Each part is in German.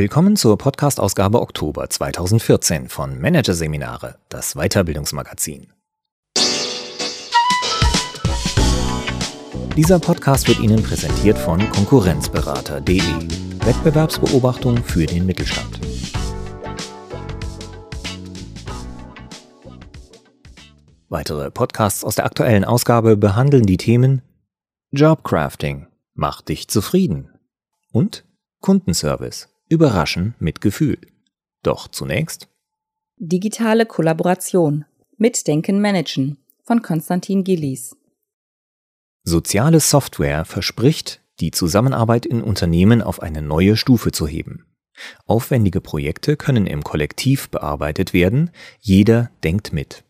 Willkommen zur Podcast-Ausgabe Oktober 2014 von Managerseminare, das Weiterbildungsmagazin. Dieser Podcast wird Ihnen präsentiert von Konkurrenzberater.de, Wettbewerbsbeobachtung für den Mittelstand. Weitere Podcasts aus der aktuellen Ausgabe behandeln die Themen Jobcrafting, macht dich zufrieden und Kundenservice, überraschen mit Gefühl. Doch zunächst Digitale Kollaboration, Mitdenken managen von Konstantin Gillies. Soziale Software verspricht, die Zusammenarbeit in Unternehmen auf eine neue Stufe zu heben. Aufwendige Projekte können im Kollektiv bearbeitet werden, jeder denkt mit.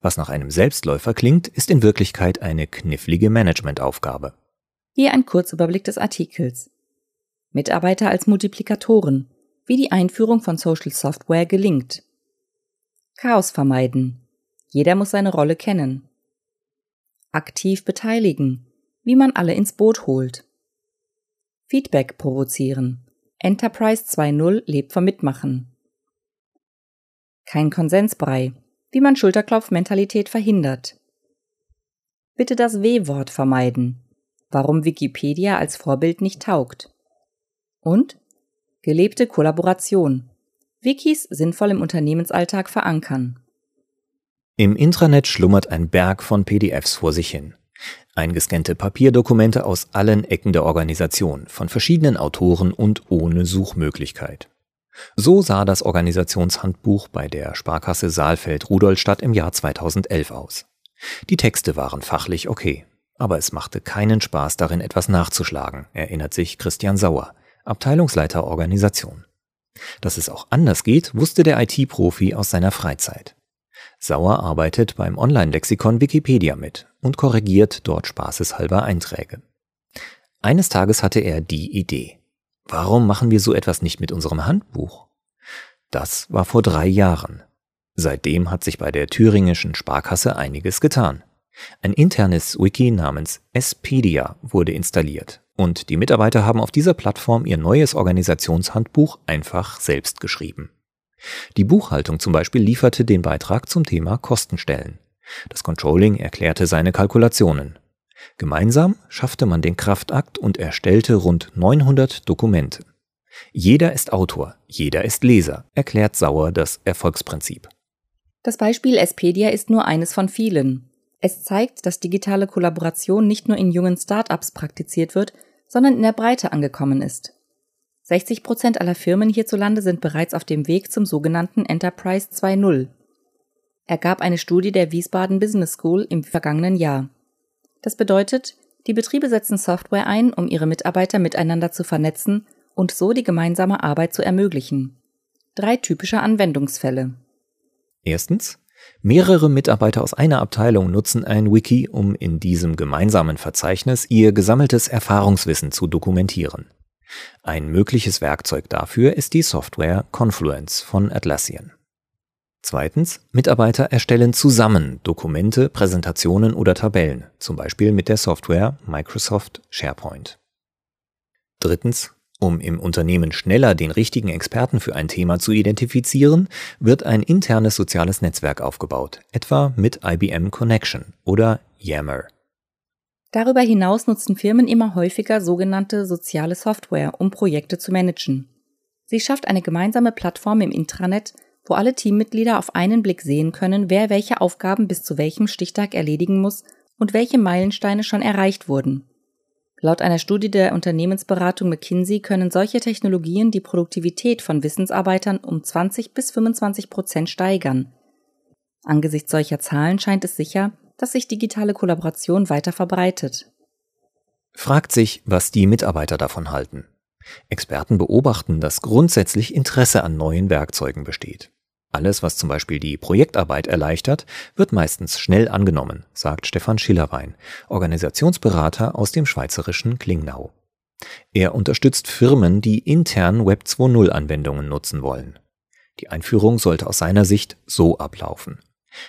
Was nach einem Selbstläufer klingt, ist in Wirklichkeit eine knifflige Managementaufgabe. Hier ein Kurzüberblick des Artikels. Mitarbeiter als Multiplikatoren, wie die Einführung von Social Software gelingt. Chaos vermeiden. Jeder muss seine Rolle kennen. Aktiv beteiligen, wie man alle ins Boot holt. Feedback provozieren. Enterprise 2.0 lebt vom Mitmachen. Kein Konsensbrei, wie man Schulterklopfmentalität verhindert. Bitte das W-Wort vermeiden. Warum Wikipedia als Vorbild nicht taugt. Und gelebte Kollaboration. Wikis sinnvoll im Unternehmensalltag verankern. Im Intranet schlummert ein Berg von PDFs vor sich hin. Eingescannte Papierdokumente aus allen Ecken der Organisation, von verschiedenen Autoren und ohne Suchmöglichkeit. So sah das Organisationshandbuch bei der Sparkasse Saalfeld-Rudolstadt im Jahr 2011 aus. Die Texte waren fachlich okay, aber es machte keinen Spaß darin etwas nachzuschlagen, erinnert sich Christian Sauer, Abteilungsleiter Organisation. Dass es auch anders geht, wusste der IT-Profi aus seiner Freizeit. Sauer arbeitet beim Online-Lexikon Wikipedia mit und korrigiert dort spaßeshalber Einträge. Eines Tages hatte er die Idee. Warum machen wir so etwas nicht mit unserem Handbuch? Das war vor drei Jahren. Seitdem hat sich bei der thüringischen Sparkasse einiges getan. Ein internes Wiki namens Espedia wurde installiert und die Mitarbeiter haben auf dieser Plattform ihr neues Organisationshandbuch einfach selbst geschrieben. Die Buchhaltung zum Beispiel lieferte den Beitrag zum Thema Kostenstellen. Das Controlling erklärte seine Kalkulationen. Gemeinsam schaffte man den Kraftakt und erstellte rund 900 Dokumente. Jeder ist Autor, jeder ist Leser, erklärt Sauer das Erfolgsprinzip. Das Beispiel Espedia ist nur eines von vielen. Es zeigt, dass digitale Kollaboration nicht nur in jungen Start-ups praktiziert wird, sondern in der Breite angekommen ist. 60 Prozent aller Firmen hierzulande sind bereits auf dem Weg zum sogenannten Enterprise 2.0. Ergab eine Studie der Wiesbaden Business School im vergangenen Jahr. Das bedeutet, die Betriebe setzen Software ein, um ihre Mitarbeiter miteinander zu vernetzen und so die gemeinsame Arbeit zu ermöglichen. Drei typische Anwendungsfälle. Erstens. Mehrere Mitarbeiter aus einer Abteilung nutzen ein Wiki, um in diesem gemeinsamen Verzeichnis ihr gesammeltes Erfahrungswissen zu dokumentieren. Ein mögliches Werkzeug dafür ist die Software Confluence von Atlassian. Zweitens, Mitarbeiter erstellen zusammen Dokumente, Präsentationen oder Tabellen, zum Beispiel mit der Software Microsoft SharePoint. Drittens, um im Unternehmen schneller den richtigen Experten für ein Thema zu identifizieren, wird ein internes soziales Netzwerk aufgebaut, etwa mit IBM Connection oder Yammer. Darüber hinaus nutzen Firmen immer häufiger sogenannte soziale Software, um Projekte zu managen. Sie schafft eine gemeinsame Plattform im Intranet, wo alle Teammitglieder auf einen Blick sehen können, wer welche Aufgaben bis zu welchem Stichtag erledigen muss und welche Meilensteine schon erreicht wurden. Laut einer Studie der Unternehmensberatung McKinsey können solche Technologien die Produktivität von Wissensarbeitern um 20 bis 25 Prozent steigern. Angesichts solcher Zahlen scheint es sicher, dass sich digitale Kollaboration weiter verbreitet. Fragt sich, was die Mitarbeiter davon halten. Experten beobachten, dass grundsätzlich Interesse an neuen Werkzeugen besteht. Alles, was zum Beispiel die Projektarbeit erleichtert, wird meistens schnell angenommen, sagt Stefan Schillerwein, Organisationsberater aus dem schweizerischen Klingnau. Er unterstützt Firmen, die intern Web 2.0 Anwendungen nutzen wollen. Die Einführung sollte aus seiner Sicht so ablaufen.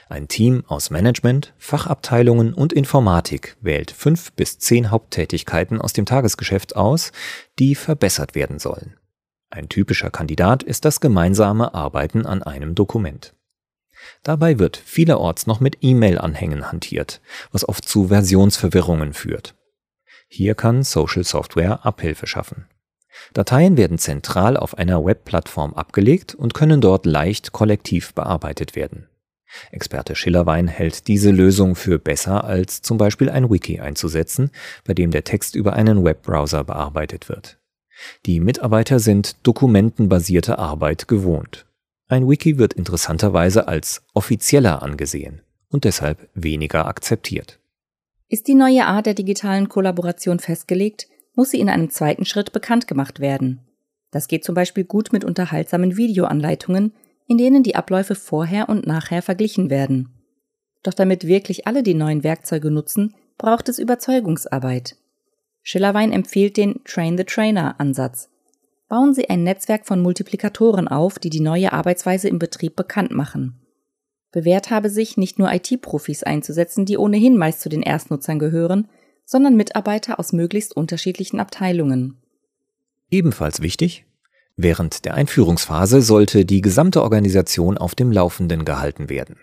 Ein Team aus Management, Fachabteilungen und Informatik wählt fünf bis zehn Haupttätigkeiten aus dem Tagesgeschäft aus, die verbessert werden sollen. Ein typischer Kandidat ist das gemeinsame Arbeiten an einem Dokument. Dabei wird vielerorts noch mit E-Mail-Anhängen hantiert, was oft zu Versionsverwirrungen führt. Hier kann Social Software Abhilfe schaffen. Dateien werden zentral auf einer Webplattform abgelegt und können dort leicht kollektiv bearbeitet werden. Experte Schillerwein hält diese Lösung für besser als zum Beispiel ein Wiki einzusetzen, bei dem der Text über einen Webbrowser bearbeitet wird. Die Mitarbeiter sind dokumentenbasierte Arbeit gewohnt. Ein Wiki wird interessanterweise als offizieller angesehen und deshalb weniger akzeptiert. Ist die neue Art der digitalen Kollaboration festgelegt, muss sie in einem zweiten Schritt bekannt gemacht werden. Das geht zum Beispiel gut mit unterhaltsamen Videoanleitungen, in denen die Abläufe vorher und nachher verglichen werden. Doch damit wirklich alle die neuen Werkzeuge nutzen, braucht es Überzeugungsarbeit. Schillerwein empfiehlt den Train the Trainer Ansatz. Bauen Sie ein Netzwerk von Multiplikatoren auf, die die neue Arbeitsweise im Betrieb bekannt machen. Bewährt habe sich, nicht nur IT-Profis einzusetzen, die ohnehin meist zu den Erstnutzern gehören, sondern Mitarbeiter aus möglichst unterschiedlichen Abteilungen. Ebenfalls wichtig, während der Einführungsphase sollte die gesamte Organisation auf dem Laufenden gehalten werden.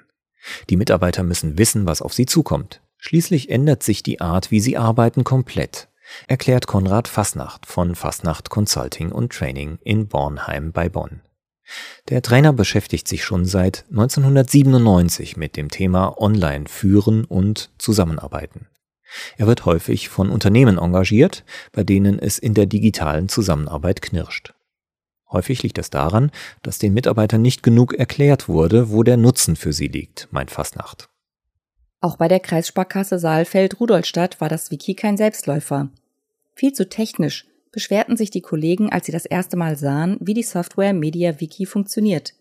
Die Mitarbeiter müssen wissen, was auf sie zukommt. Schließlich ändert sich die Art, wie sie arbeiten, komplett, erklärt Konrad Fasnacht von Fasnacht Consulting und Training in Bornheim bei Bonn. Der Trainer beschäftigt sich schon seit 1997 mit dem Thema Online führen und Zusammenarbeiten. Er wird häufig von Unternehmen engagiert, bei denen es in der digitalen Zusammenarbeit knirscht. Häufig liegt es daran, dass den Mitarbeitern nicht genug erklärt wurde, wo der Nutzen für sie liegt, meint Fasnacht. Auch bei der Kreissparkasse Saalfeld-Rudolstadt war das Wiki kein Selbstläufer. Viel zu technisch beschwerten sich die Kollegen, als sie das erste Mal sahen, wie die Software MediaWiki funktioniert.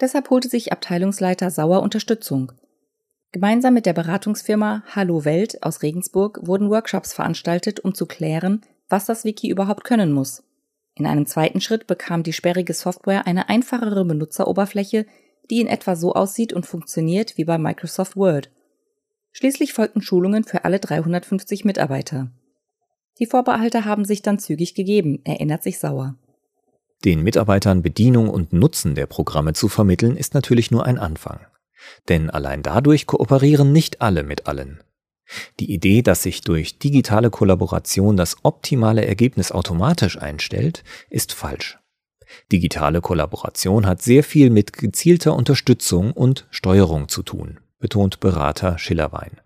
Deshalb holte sich Abteilungsleiter Sauer Unterstützung. Gemeinsam mit der Beratungsfirma Hallo Welt aus Regensburg wurden Workshops veranstaltet, um zu klären, was das Wiki überhaupt können muss. In einem zweiten Schritt bekam die sperrige Software eine einfachere Benutzeroberfläche, die in etwa so aussieht und funktioniert wie bei Microsoft Word. Schließlich folgten Schulungen für alle 350 Mitarbeiter. Die Vorbehalte haben sich dann zügig gegeben, erinnert sich Sauer. Den Mitarbeitern Bedienung und Nutzen der Programme zu vermitteln, ist natürlich nur ein Anfang. Denn allein dadurch kooperieren nicht alle mit allen. Die Idee, dass sich durch digitale Kollaboration das optimale Ergebnis automatisch einstellt, ist falsch. Digitale Kollaboration hat sehr viel mit gezielter Unterstützung und Steuerung zu tun, betont Berater Schillerwein.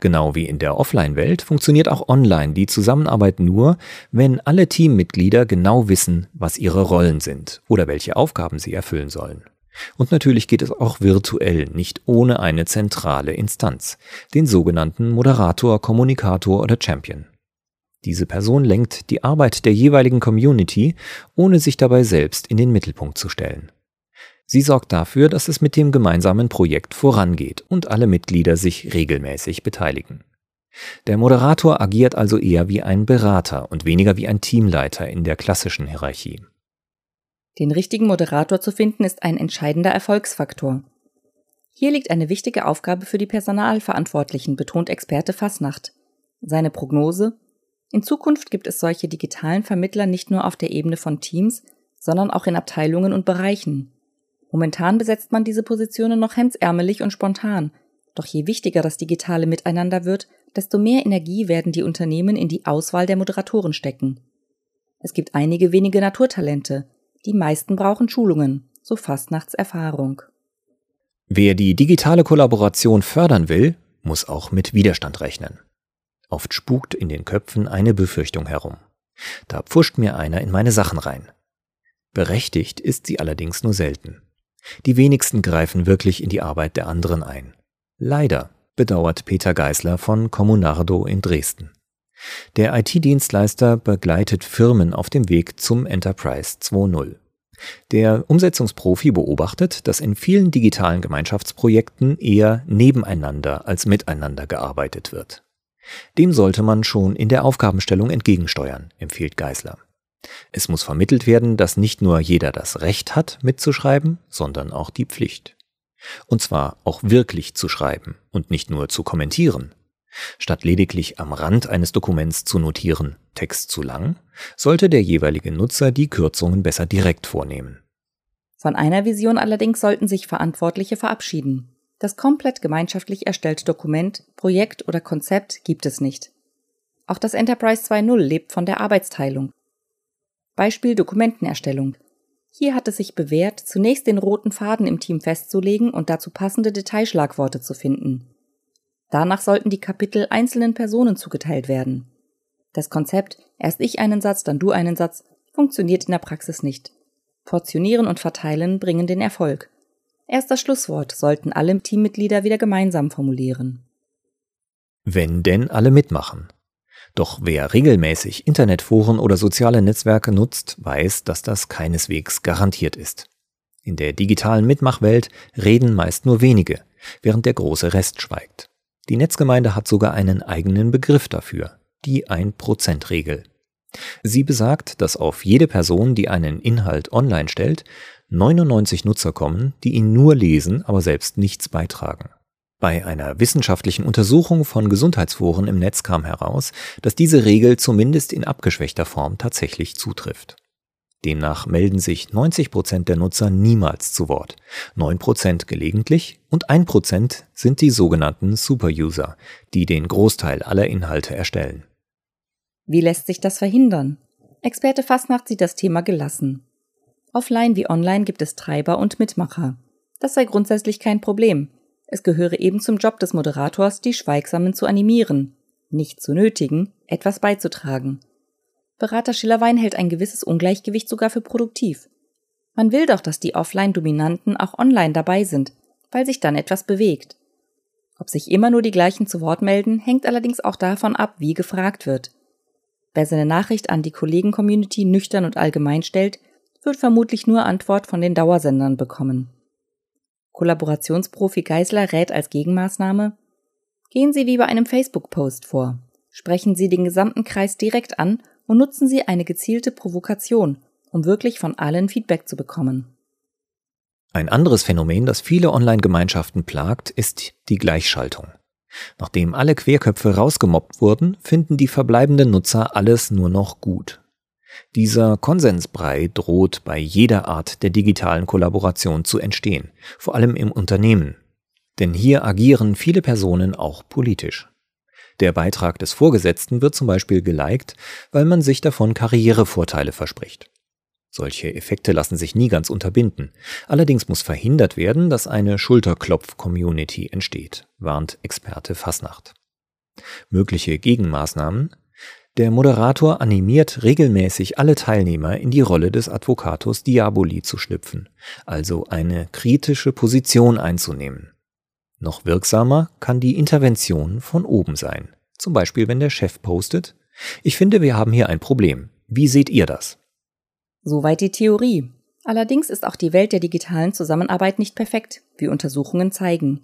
Genau wie in der Offline-Welt funktioniert auch online die Zusammenarbeit nur, wenn alle Teammitglieder genau wissen, was ihre Rollen sind oder welche Aufgaben sie erfüllen sollen. Und natürlich geht es auch virtuell, nicht ohne eine zentrale Instanz, den sogenannten Moderator, Kommunikator oder Champion. Diese Person lenkt die Arbeit der jeweiligen Community, ohne sich dabei selbst in den Mittelpunkt zu stellen. Sie sorgt dafür, dass es mit dem gemeinsamen Projekt vorangeht und alle Mitglieder sich regelmäßig beteiligen. Der Moderator agiert also eher wie ein Berater und weniger wie ein Teamleiter in der klassischen Hierarchie. Den richtigen Moderator zu finden ist ein entscheidender Erfolgsfaktor. Hier liegt eine wichtige Aufgabe für die Personalverantwortlichen, betont Experte Fasnacht. Seine Prognose? In Zukunft gibt es solche digitalen Vermittler nicht nur auf der Ebene von Teams, sondern auch in Abteilungen und Bereichen. Momentan besetzt man diese Positionen noch hemdsärmelig und spontan. Doch je wichtiger das digitale Miteinander wird, desto mehr Energie werden die Unternehmen in die Auswahl der Moderatoren stecken. Es gibt einige wenige Naturtalente, die meisten brauchen Schulungen, so Fastnachtserfahrung. Wer die digitale Kollaboration fördern will, muss auch mit Widerstand rechnen. Oft spukt in den Köpfen eine Befürchtung herum. Da pfuscht mir einer in meine Sachen rein. Berechtigt ist sie allerdings nur selten. Die wenigsten greifen wirklich in die Arbeit der anderen ein. Leider, bedauert Peter Geisler von Communardo in Dresden. Der IT-Dienstleister begleitet Firmen auf dem Weg zum Enterprise 2.0. Der Umsetzungsprofi beobachtet, dass in vielen digitalen Gemeinschaftsprojekten eher nebeneinander als miteinander gearbeitet wird. Dem sollte man schon in der Aufgabenstellung entgegensteuern, empfiehlt Geisler. Es muss vermittelt werden, dass nicht nur jeder das Recht hat, mitzuschreiben, sondern auch die Pflicht. Und zwar auch wirklich zu schreiben und nicht nur zu kommentieren. Statt lediglich am Rand eines Dokuments zu notieren, Text zu lang, sollte der jeweilige Nutzer die Kürzungen besser direkt vornehmen. Von einer Vision allerdings sollten sich Verantwortliche verabschieden. Das komplett gemeinschaftlich erstellte Dokument, Projekt oder Konzept gibt es nicht. Auch das Enterprise 2.0 lebt von der Arbeitsteilung. Beispiel Dokumentenerstellung. Hier hat es sich bewährt, zunächst den roten Faden im Team festzulegen und dazu passende Detailschlagworte zu finden. Danach sollten die Kapitel einzelnen Personen zugeteilt werden. Das Konzept, erst ich einen Satz, dann du einen Satz, funktioniert in der Praxis nicht. Portionieren und verteilen bringen den Erfolg. Erst das Schlusswort sollten alle Teammitglieder wieder gemeinsam formulieren. Wenn denn alle mitmachen. Doch wer regelmäßig Internetforen oder soziale Netzwerke nutzt, weiß, dass das keineswegs garantiert ist. In der digitalen Mitmachwelt reden meist nur wenige, während der große Rest schweigt. Die Netzgemeinde hat sogar einen eigenen Begriff dafür, die 1%-Regel. Sie besagt, dass auf jede Person, die einen Inhalt online stellt, 99 Nutzer kommen, die ihn nur lesen, aber selbst nichts beitragen. Bei einer wissenschaftlichen Untersuchung von Gesundheitsforen im Netz kam heraus, dass diese Regel zumindest in abgeschwächter Form tatsächlich zutrifft. Demnach melden sich 90 Prozent der Nutzer niemals zu Wort, 9 Prozent gelegentlich und 1 Prozent sind die sogenannten Superuser, die den Großteil aller Inhalte erstellen. Wie lässt sich das verhindern? Experte Fastnacht sieht das Thema gelassen. Offline wie online gibt es Treiber und Mitmacher. Das sei grundsätzlich kein Problem. Es gehöre eben zum Job des Moderators, die Schweigsamen zu animieren, nicht zu nötigen, etwas beizutragen. Berater Schillerwein hält ein gewisses Ungleichgewicht sogar für produktiv. Man will doch, dass die Offline-Dominanten auch online dabei sind, weil sich dann etwas bewegt. Ob sich immer nur die gleichen zu Wort melden, hängt allerdings auch davon ab, wie gefragt wird. Wer seine Nachricht an die Kollegen-Community nüchtern und allgemein stellt, wird vermutlich nur Antwort von den Dauersendern bekommen. Kollaborationsprofi Geisler rät als Gegenmaßnahme, gehen Sie wie bei einem Facebook-Post vor. Sprechen Sie den gesamten Kreis direkt an und nutzen Sie eine gezielte Provokation, um wirklich von allen Feedback zu bekommen. Ein anderes Phänomen, das viele Online-Gemeinschaften plagt, ist die Gleichschaltung. Nachdem alle Querköpfe rausgemobbt wurden, finden die verbleibenden Nutzer alles nur noch gut. Dieser Konsensbrei droht bei jeder Art der digitalen Kollaboration zu entstehen, vor allem im Unternehmen. Denn hier agieren viele Personen auch politisch. Der Beitrag des Vorgesetzten wird zum Beispiel geliked, weil man sich davon Karrierevorteile verspricht. Solche Effekte lassen sich nie ganz unterbinden. Allerdings muss verhindert werden, dass eine Schulterklopf-Community entsteht, warnt Experte Fasnacht. Mögliche Gegenmaßnahmen der Moderator animiert regelmäßig alle Teilnehmer in die Rolle des Advocatus Diaboli zu schlüpfen, also eine kritische Position einzunehmen. Noch wirksamer kann die Intervention von oben sein. Zum Beispiel, wenn der Chef postet, ich finde, wir haben hier ein Problem. Wie seht ihr das? Soweit die Theorie. Allerdings ist auch die Welt der digitalen Zusammenarbeit nicht perfekt, wie Untersuchungen zeigen.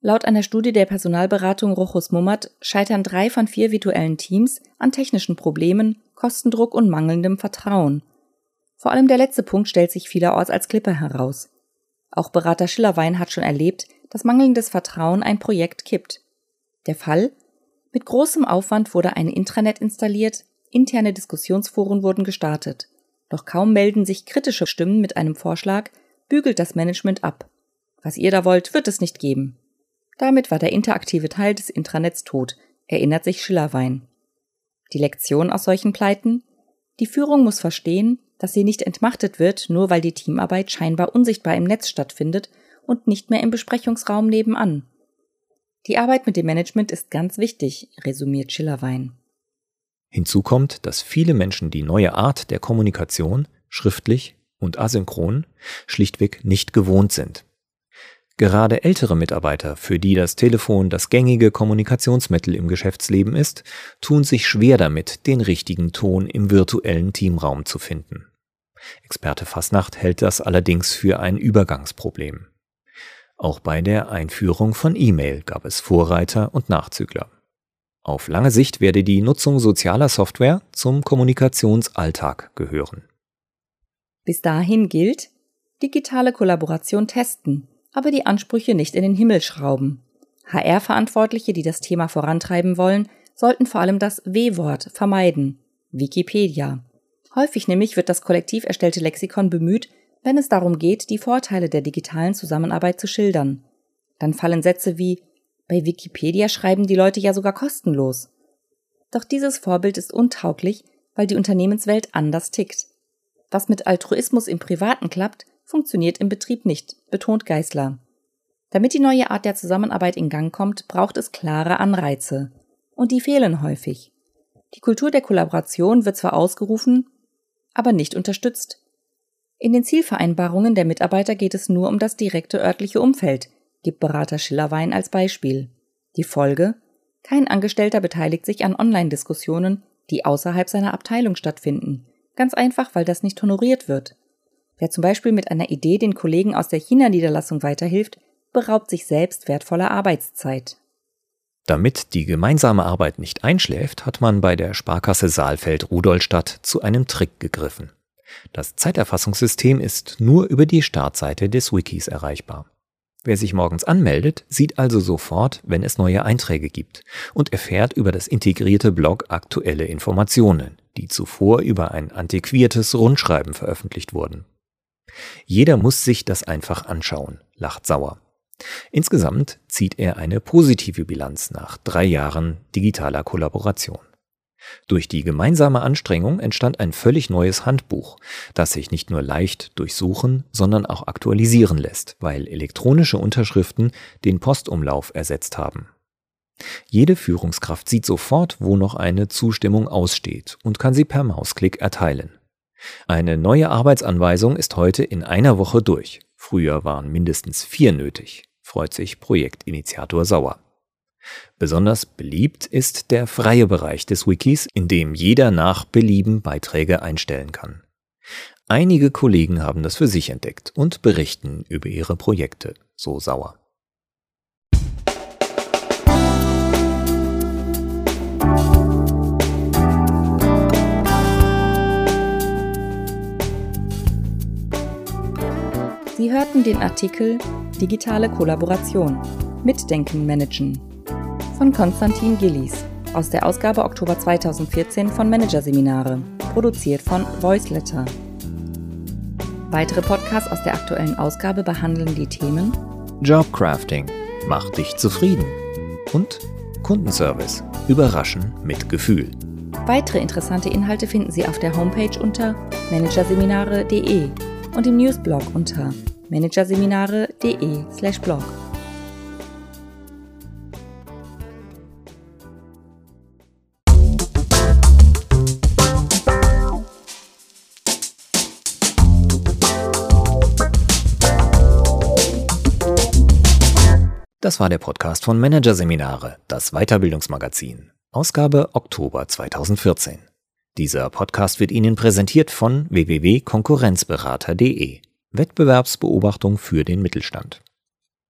Laut einer Studie der Personalberatung Rochus Mummert scheitern drei von vier virtuellen Teams an technischen Problemen, Kostendruck und mangelndem Vertrauen. Vor allem der letzte Punkt stellt sich vielerorts als Klippe heraus. Auch Berater Schillerwein hat schon erlebt, dass mangelndes Vertrauen ein Projekt kippt. Der Fall? Mit großem Aufwand wurde ein Intranet installiert, interne Diskussionsforen wurden gestartet. Doch kaum melden sich kritische Stimmen mit einem Vorschlag, bügelt das Management ab. Was ihr da wollt, wird es nicht geben. Damit war der interaktive Teil des Intranets tot, erinnert sich Schillerwein. Die Lektion aus solchen Pleiten? Die Führung muss verstehen, dass sie nicht entmachtet wird, nur weil die Teamarbeit scheinbar unsichtbar im Netz stattfindet und nicht mehr im Besprechungsraum nebenan. Die Arbeit mit dem Management ist ganz wichtig, resümiert Schillerwein. Hinzu kommt, dass viele Menschen die neue Art der Kommunikation, schriftlich und asynchron, schlichtweg nicht gewohnt sind. Gerade ältere Mitarbeiter, für die das Telefon das gängige Kommunikationsmittel im Geschäftsleben ist, tun sich schwer damit, den richtigen Ton im virtuellen Teamraum zu finden. Experte Fasnacht hält das allerdings für ein Übergangsproblem. Auch bei der Einführung von E-Mail gab es Vorreiter und Nachzügler. Auf lange Sicht werde die Nutzung sozialer Software zum Kommunikationsalltag gehören. Bis dahin gilt, digitale Kollaboration testen, aber die Ansprüche nicht in den Himmel schrauben. HR-Verantwortliche, die das Thema vorantreiben wollen, sollten vor allem das W-Wort vermeiden. Wikipedia. Häufig nämlich wird das kollektiv erstellte Lexikon bemüht, wenn es darum geht, die Vorteile der digitalen Zusammenarbeit zu schildern. Dann fallen Sätze wie bei Wikipedia schreiben die Leute ja sogar kostenlos. Doch dieses Vorbild ist untauglich, weil die Unternehmenswelt anders tickt. Was mit Altruismus im Privaten klappt, funktioniert im Betrieb nicht, betont Geißler. Damit die neue Art der Zusammenarbeit in Gang kommt, braucht es klare Anreize. Und die fehlen häufig. Die Kultur der Kollaboration wird zwar ausgerufen, aber nicht unterstützt. In den Zielvereinbarungen der Mitarbeiter geht es nur um das direkte örtliche Umfeld, gibt Berater Schillerwein als Beispiel. Die Folge? Kein Angestellter beteiligt sich an Online-Diskussionen, die außerhalb seiner Abteilung stattfinden. Ganz einfach, weil das nicht honoriert wird. Wer zum Beispiel mit einer Idee den Kollegen aus der China-Niederlassung weiterhilft, beraubt sich selbst wertvoller Arbeitszeit. Damit die gemeinsame Arbeit nicht einschläft, hat man bei der Sparkasse Saalfeld-Rudolstadt zu einem Trick gegriffen. Das Zeiterfassungssystem ist nur über die Startseite des Wikis erreichbar. Wer sich morgens anmeldet, sieht also sofort, wenn es neue Einträge gibt und erfährt über das integrierte Blog aktuelle Informationen, die zuvor über ein antiquiertes Rundschreiben veröffentlicht wurden. Jeder muss sich das einfach anschauen, lacht Sauer. Insgesamt zieht er eine positive Bilanz nach drei Jahren digitaler Kollaboration. Durch die gemeinsame Anstrengung entstand ein völlig neues Handbuch, das sich nicht nur leicht durchsuchen, sondern auch aktualisieren lässt, weil elektronische Unterschriften den Postumlauf ersetzt haben. Jede Führungskraft sieht sofort, wo noch eine Zustimmung aussteht und kann sie per Mausklick erteilen. Eine neue Arbeitsanweisung ist heute in einer Woche durch. Früher waren mindestens vier nötig, freut sich Projektinitiator Sauer. Besonders beliebt ist der freie Bereich des Wikis, in dem jeder nach Belieben Beiträge einstellen kann. Einige Kollegen haben das für sich entdeckt und berichten über ihre Projekte, so Sauer. Hörten den Artikel Digitale Kollaboration. Mitdenken managen von Konstantin Gillies aus der Ausgabe Oktober 2014 von Managerseminare, produziert von Voiceletter. Weitere Podcasts aus der aktuellen Ausgabe behandeln die Themen Jobcrafting, mach dich zufrieden und Kundenservice, überraschen mit Gefühl. Weitere interessante Inhalte finden Sie auf der Homepage unter managerseminare.de und im Newsblog unter managerseminare.de/blog. Das war der Podcast von Managerseminare, das Weiterbildungsmagazin, Ausgabe Oktober 2014. Dieser Podcast wird Ihnen präsentiert von www.konkurrenzberater.de. Wettbewerbsbeobachtung für den Mittelstand.